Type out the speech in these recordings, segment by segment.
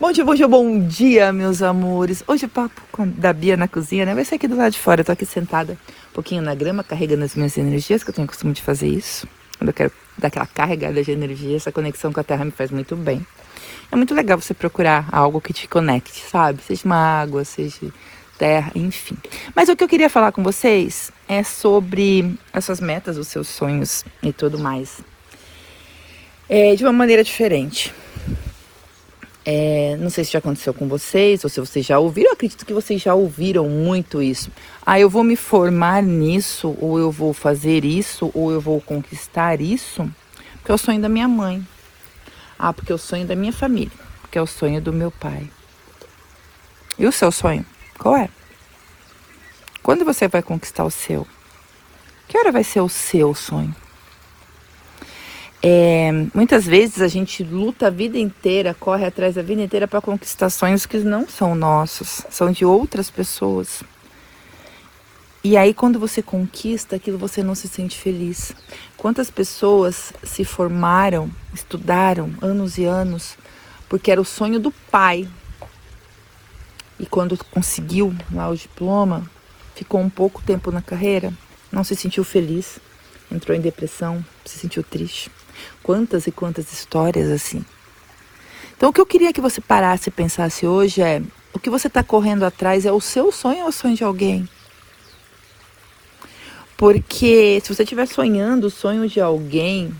Bom dia, bom dia, bom dia, meus amores. Hoje o papo com, da Bia na cozinha, né? Vai ser aqui do lado de fora. Eu tô aqui sentada um pouquinho na grama, carregando as minhas energias, que eu tenho costume de fazer isso. Quando eu quero dar aquela carregada de energia, essa conexão com a terra me faz muito bem. É muito legal você procurar algo que te conecte, sabe? Seja uma água, seja terra, enfim. Mas o que eu queria falar com vocês é sobre as suas metas, os seus sonhos e tudo mais. É, de uma maneira diferente. É, não sei se já aconteceu com vocês ou se vocês já ouviram. Eu acredito que vocês já ouviram muito isso. Ah, eu vou me formar nisso, ou eu vou fazer isso, ou eu vou conquistar isso, porque é o sonho da minha mãe. Ah, porque é o sonho da minha família, porque é o sonho do meu pai. E o seu sonho? Qual é? Quando você vai conquistar o seu? Que hora vai ser o seu sonho? É, muitas vezes a gente luta a vida inteira, corre atrás da vida inteira para conquistar sonhos que não são nossos, são de outras pessoas. E aí, quando você conquista aquilo, você não se sente feliz. Quantas pessoas se formaram, estudaram anos e anos, porque era o sonho do pai. E quando conseguiu lá o diploma, ficou um pouco tempo na carreira, não se sentiu feliz, entrou em depressão, se sentiu triste. Quantas e quantas histórias assim. Então, o que eu queria que você parasse e pensasse hoje é: o que você está correndo atrás é o seu sonho ou o sonho de alguém? Porque se você estiver sonhando o sonho de alguém,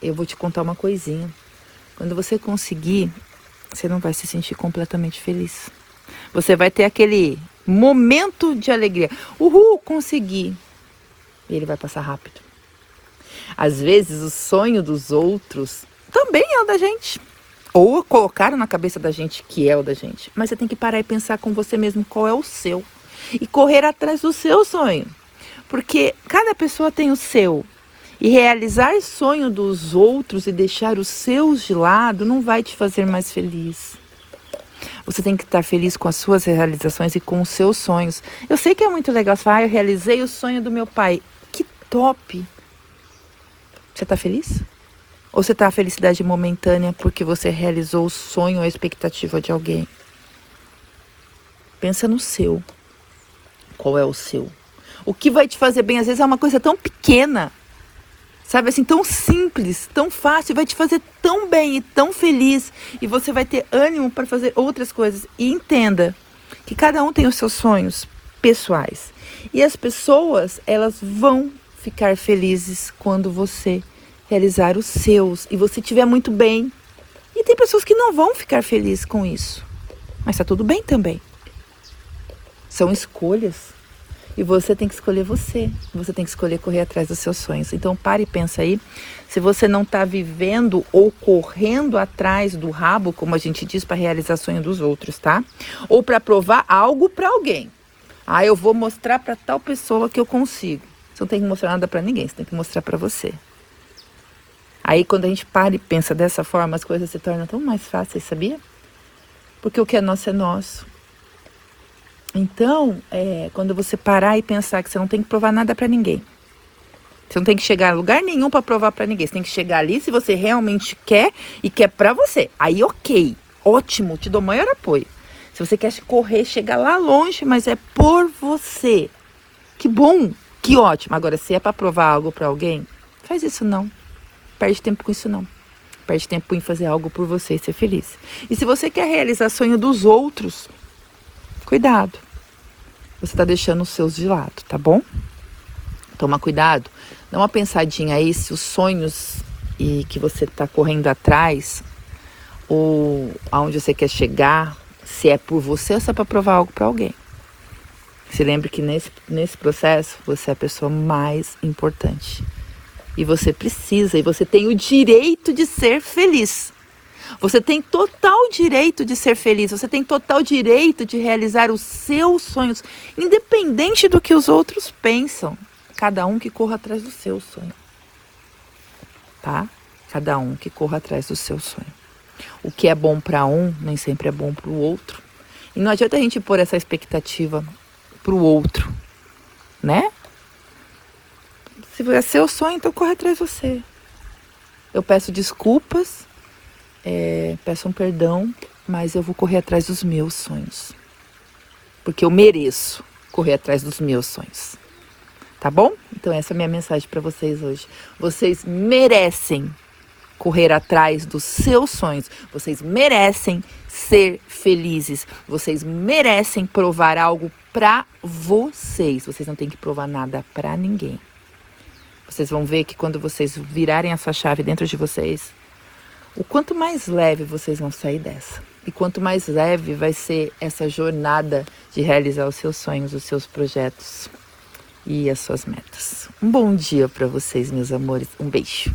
eu vou te contar uma coisinha. Quando você conseguir, você não vai se sentir completamente feliz. Você vai ter aquele momento de alegria. Uhul, consegui. E ele vai passar rápido. Às vezes o sonho dos outros também é o da gente. Ou colocaram na cabeça da gente que é o da gente. Mas você tem que parar e pensar com você mesmo qual é o seu. E correr atrás do seu sonho. Porque cada pessoa tem o seu. E realizar sonho dos outros e deixar os seus de lado não vai te fazer mais feliz. Você tem que estar feliz com as suas realizações e com os seus sonhos. Eu sei que é muito legal. Você ah, eu realizei o sonho do meu pai. Que top! Você está feliz? Ou você está a felicidade momentânea porque você realizou o sonho ou a expectativa de alguém? Pensa no seu. Qual é o seu? O que vai te fazer bem, às vezes, é uma coisa tão pequena, sabe assim, tão simples, tão fácil, vai te fazer tão bem e tão feliz. E você vai ter ânimo para fazer outras coisas. E entenda que cada um tem os seus sonhos pessoais. E as pessoas, elas vão ficar felizes quando você realizar os seus e você estiver muito bem. E tem pessoas que não vão ficar felizes com isso. Mas tá tudo bem também. São escolhas. E você tem que escolher você. Você tem que escolher correr atrás dos seus sonhos. Então pare e pensa aí. Se você não está vivendo ou correndo atrás do rabo, como a gente diz, para realizar sonho dos outros, tá? Ou para provar algo para alguém. Ah, eu vou mostrar para tal pessoa que eu consigo. Você não tem que mostrar nada para ninguém, você tem que mostrar para você. Aí quando a gente para e pensa dessa forma, as coisas se tornam tão mais fáceis, sabia? Porque o que é nosso é nosso. Então, é, quando você parar e pensar que você não tem que provar nada para ninguém, você não tem que chegar a lugar nenhum para provar para ninguém. Você tem que chegar ali se você realmente quer e quer para você. Aí, ok, ótimo, te dou maior apoio. Se você quer correr, chegar lá longe, mas é por você. Que bom, que ótimo. Agora, se é para provar algo para alguém, faz isso não. Perde tempo com isso não. Perde tempo em fazer algo por você e ser feliz. E se você quer realizar sonho dos outros, cuidado. Você está deixando os seus de lado, tá bom? Toma cuidado. Dá uma pensadinha aí se os sonhos e que você está correndo atrás ou aonde você quer chegar, se é por você ou se é para provar algo para alguém. Se lembre que nesse, nesse processo você é a pessoa mais importante. E você precisa, e você tem o direito de ser feliz. Você tem total direito de ser feliz, você tem total direito de realizar os seus sonhos, independente do que os outros pensam. Cada um que corra atrás do seu sonho. Tá? Cada um que corra atrás do seu sonho. O que é bom para um nem sempre é bom para o outro. E não adianta a gente pôr essa expectativa para o outro, né? Se é seu sonho, então corre atrás de você. Eu peço desculpas é, peçam perdão, mas eu vou correr atrás dos meus sonhos. Porque eu mereço correr atrás dos meus sonhos. Tá bom? Então essa é a minha mensagem para vocês hoje. Vocês merecem correr atrás dos seus sonhos. Vocês merecem ser felizes. Vocês merecem provar algo para vocês. Vocês não têm que provar nada para ninguém. Vocês vão ver que quando vocês virarem essa chave dentro de vocês, o quanto mais leve vocês vão sair dessa. E quanto mais leve vai ser essa jornada de realizar os seus sonhos, os seus projetos e as suas metas. Um bom dia para vocês, meus amores. Um beijo.